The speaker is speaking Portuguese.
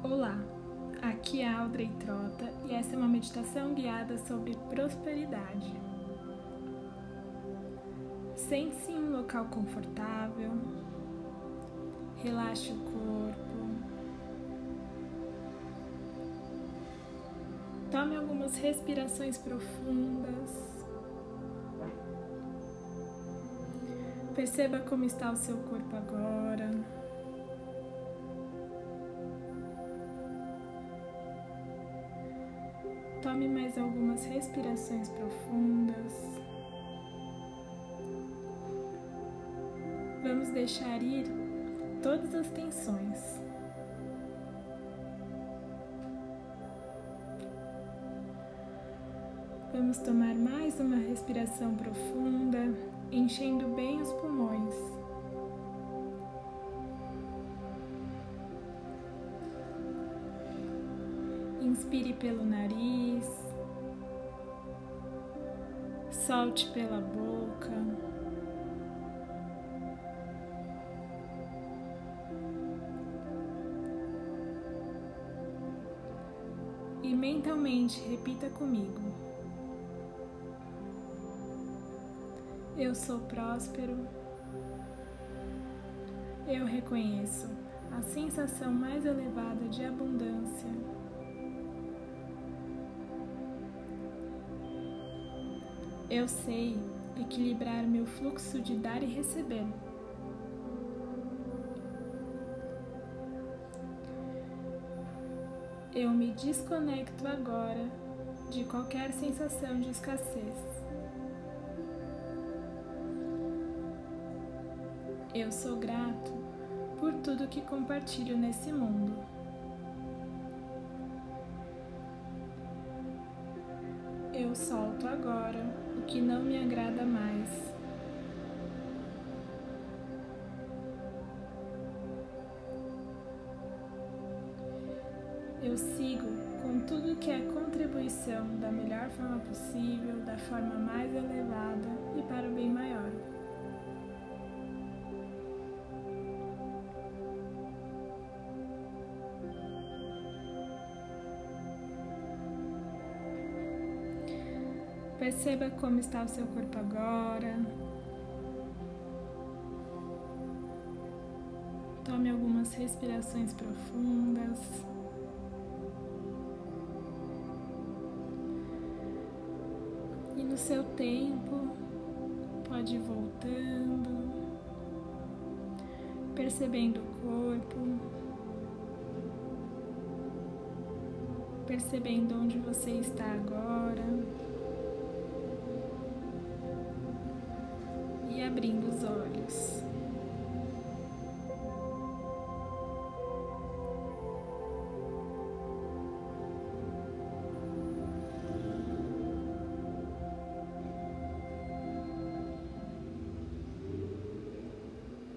Olá, aqui é Audrey Trota e essa é uma meditação guiada sobre prosperidade. Sente-se em um local confortável, relaxe o corpo, tome algumas respirações profundas, perceba como está o seu corpo agora. Tome mais algumas respirações profundas. Vamos deixar ir todas as tensões. Vamos tomar mais uma respiração profunda, enchendo bem os pulmões. Inspire pelo nariz, solte pela boca. E mentalmente repita comigo: Eu sou próspero. Eu reconheço a sensação mais elevada de abundância Eu sei equilibrar meu fluxo de dar e receber. Eu me desconecto agora de qualquer sensação de escassez. Eu sou grato por tudo que compartilho nesse mundo. Eu solto agora o que não me agrada mais. Eu sigo com tudo que é contribuição da melhor forma possível, da forma mais elevada Perceba como está o seu corpo agora. Tome algumas respirações profundas. E no seu tempo, pode ir voltando, percebendo o corpo, percebendo onde você está agora. Abrindo os olhos.